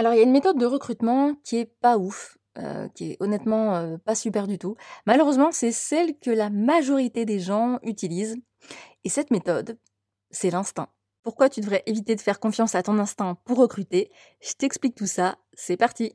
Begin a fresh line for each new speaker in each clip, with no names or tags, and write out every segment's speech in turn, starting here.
Alors, il y a une méthode de recrutement qui est pas ouf, euh, qui est honnêtement euh, pas super du tout. Malheureusement, c'est celle que la majorité des gens utilisent. Et cette méthode, c'est l'instinct. Pourquoi tu devrais éviter de faire confiance à ton instinct pour recruter? Je t'explique tout ça. C'est parti.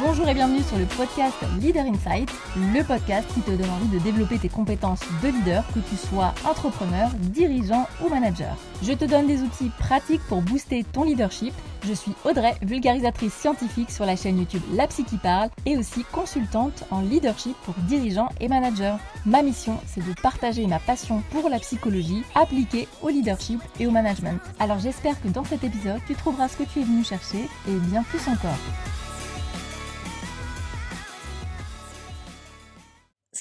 Bonjour et bienvenue sur le podcast Leader Insight, le podcast qui te donne envie de développer tes compétences de leader, que tu sois entrepreneur, dirigeant ou manager. Je te donne des outils pratiques pour booster ton leadership. Je suis Audrey, vulgarisatrice scientifique sur la chaîne YouTube La Psy qui parle et aussi consultante en leadership pour dirigeants et managers. Ma mission, c'est de partager ma passion pour la psychologie appliquée au leadership et au management. Alors j'espère que dans cet épisode, tu trouveras ce que tu es venu chercher et bien plus encore.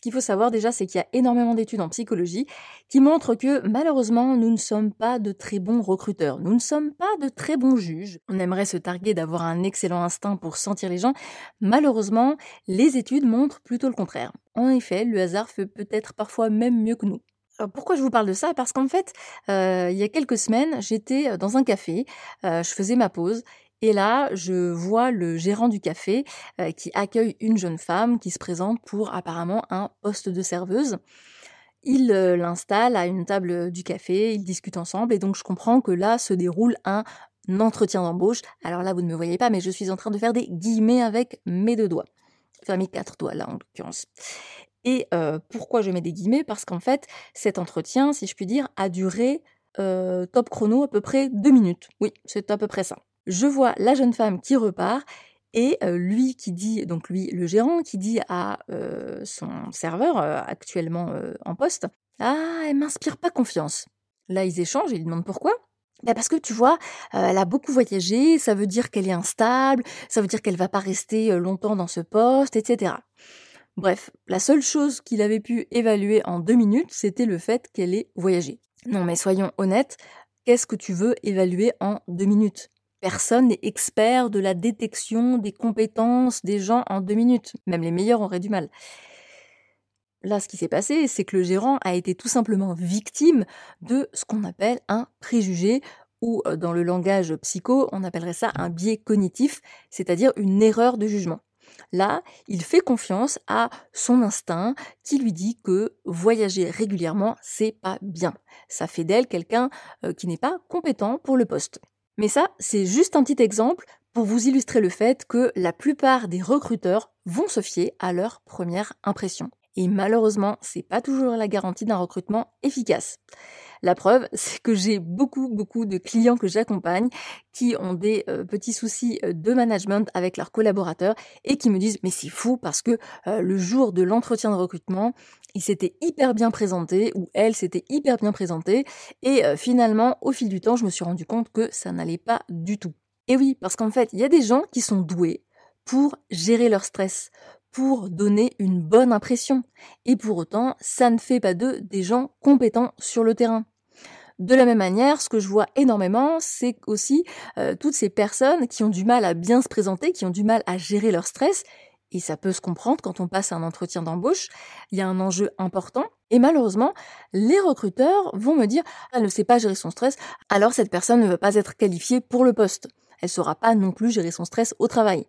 Ce qu'il faut savoir déjà, c'est qu'il y a énormément d'études en psychologie qui montrent que malheureusement, nous ne sommes pas de très bons recruteurs. Nous ne sommes pas de très bons juges. On aimerait se targuer d'avoir un excellent instinct pour sentir les gens. Malheureusement, les études montrent plutôt le contraire. En effet, le hasard fait peut-être parfois même mieux que nous. Pourquoi je vous parle de ça? Parce qu'en fait, euh, il y a quelques semaines, j'étais dans un café, euh, je faisais ma pause et là, je vois le gérant du café euh, qui accueille une jeune femme qui se présente pour apparemment un poste de serveuse. Il euh, l'installe à une table du café, ils discutent ensemble et donc je comprends que là se déroule un entretien d'embauche. Alors là, vous ne me voyez pas, mais je suis en train de faire des guillemets avec mes deux doigts. Enfin, mes quatre doigts là en l'occurrence. Et euh, pourquoi je mets des guillemets? Parce qu'en fait, cet entretien, si je puis dire, a duré top chrono à peu près deux minutes. Oui, c'est à peu près ça je vois la jeune femme qui repart et euh, lui qui dit, donc lui, le gérant, qui dit à euh, son serveur euh, actuellement en poste, ah, elle m'inspire pas confiance. Là, ils échangent et il demande pourquoi. Ben parce que tu vois, elle a beaucoup voyagé, ça veut dire qu'elle est instable, ça veut dire qu'elle va pas rester longtemps dans ce poste, etc. Bref, la seule chose qu'il avait pu évaluer en deux minutes, c'était le fait qu'elle ait voyagé. Non mais soyons honnêtes, qu'est-ce que tu veux évaluer en deux minutes? Personne n'est expert de la détection des compétences des gens en deux minutes. Même les meilleurs auraient du mal. Là, ce qui s'est passé, c'est que le gérant a été tout simplement victime de ce qu'on appelle un préjugé ou euh, dans le langage psycho, on appellerait ça un biais cognitif, c'est-à-dire une erreur de jugement. Là, il fait confiance à son instinct qui lui dit que voyager régulièrement, c'est pas bien. Ça fait d'elle quelqu'un euh, qui n'est pas compétent pour le poste. Mais ça, c'est juste un petit exemple pour vous illustrer le fait que la plupart des recruteurs vont se fier à leur première impression. Et malheureusement, c'est pas toujours la garantie d'un recrutement efficace. La preuve, c'est que j'ai beaucoup, beaucoup de clients que j'accompagne qui ont des euh, petits soucis euh, de management avec leurs collaborateurs et qui me disent mais c'est fou parce que euh, le jour de l'entretien de recrutement, il s'était hyper bien présenté ou elle s'était hyper bien présentée et finalement, au fil du temps, je me suis rendu compte que ça n'allait pas du tout. Et oui, parce qu'en fait, il y a des gens qui sont doués pour gérer leur stress, pour donner une bonne impression. Et pour autant, ça ne fait pas d'eux des gens compétents sur le terrain. De la même manière, ce que je vois énormément, c'est aussi euh, toutes ces personnes qui ont du mal à bien se présenter, qui ont du mal à gérer leur stress. Et ça peut se comprendre quand on passe un entretien d'embauche. Il y a un enjeu important. Et malheureusement, les recruteurs vont me dire, elle ne sait pas gérer son stress, alors cette personne ne va pas être qualifiée pour le poste. Elle ne saura pas non plus gérer son stress au travail.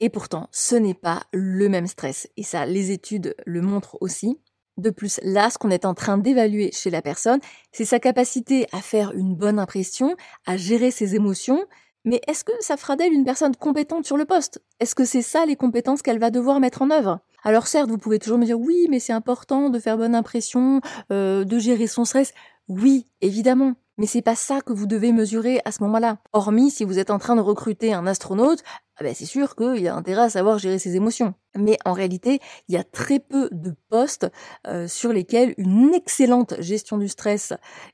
Et pourtant, ce n'est pas le même stress. Et ça, les études le montrent aussi. De plus, là, ce qu'on est en train d'évaluer chez la personne, c'est sa capacité à faire une bonne impression, à gérer ses émotions. Mais est-ce que ça fera d'elle une personne compétente sur le poste? Est-ce que c'est ça les compétences qu'elle va devoir mettre en œuvre? Alors certes, vous pouvez toujours me dire oui, mais c'est important de faire bonne impression, euh, de gérer son stress. Oui, évidemment. Mais c'est pas ça que vous devez mesurer à ce moment-là. Hormis si vous êtes en train de recruter un astronaute, ah ben c'est sûr qu'il y a intérêt à savoir gérer ses émotions. Mais en réalité, il y a très peu de postes euh, sur lesquels une excellente gestion du stress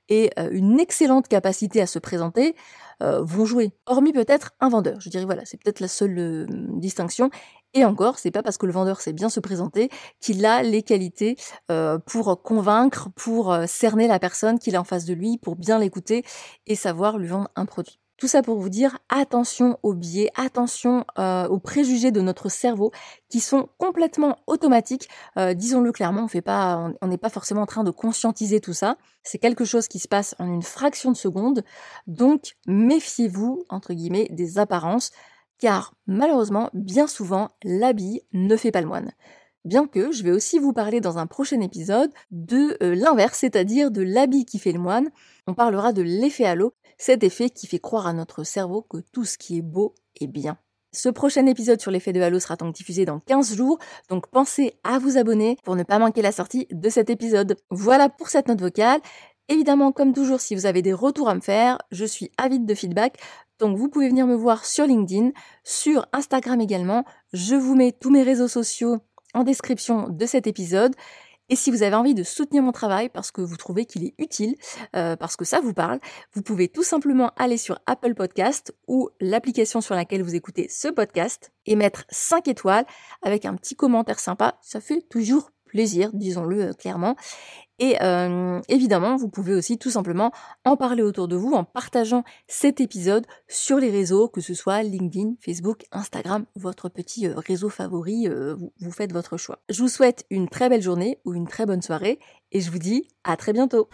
et euh, une excellente capacité à se présenter euh, vont jouer. Hormis peut-être un vendeur. Je dirais voilà, c'est peut-être la seule distinction. Et encore, c'est pas parce que le vendeur sait bien se présenter qu'il a les qualités euh, pour convaincre, pour euh, cerner la personne qu'il a en face de lui, pour bien l'écouter et savoir lui vendre un produit. Tout ça pour vous dire attention aux biais, attention euh, aux préjugés de notre cerveau qui sont complètement automatiques. Euh, disons-le clairement, on fait pas, on n'est pas forcément en train de conscientiser tout ça. C'est quelque chose qui se passe en une fraction de seconde. Donc méfiez-vous entre guillemets des apparences, car malheureusement, bien souvent, l'habit ne fait pas le moine. Bien que je vais aussi vous parler dans un prochain épisode de euh, l'inverse, c'est-à-dire de l'habit qui fait le moine. On parlera de l'effet halo, cet effet qui fait croire à notre cerveau que tout ce qui est beau est bien. Ce prochain épisode sur l'effet de halo sera donc diffusé dans 15 jours, donc pensez à vous abonner pour ne pas manquer la sortie de cet épisode. Voilà pour cette note vocale. Évidemment, comme toujours, si vous avez des retours à me faire, je suis avide de feedback. Donc vous pouvez venir me voir sur LinkedIn, sur Instagram également. Je vous mets tous mes réseaux sociaux en description de cet épisode. Et si vous avez envie de soutenir mon travail parce que vous trouvez qu'il est utile, euh, parce que ça vous parle, vous pouvez tout simplement aller sur Apple Podcast ou l'application sur laquelle vous écoutez ce podcast et mettre 5 étoiles avec un petit commentaire sympa. Ça fait toujours plaisir, disons-le euh, clairement. Et euh, évidemment, vous pouvez aussi tout simplement en parler autour de vous en partageant cet épisode sur les réseaux, que ce soit LinkedIn, Facebook, Instagram, votre petit euh, réseau favori, vous, vous faites votre choix. Je vous souhaite une très belle journée ou une très bonne soirée et je vous dis à très bientôt.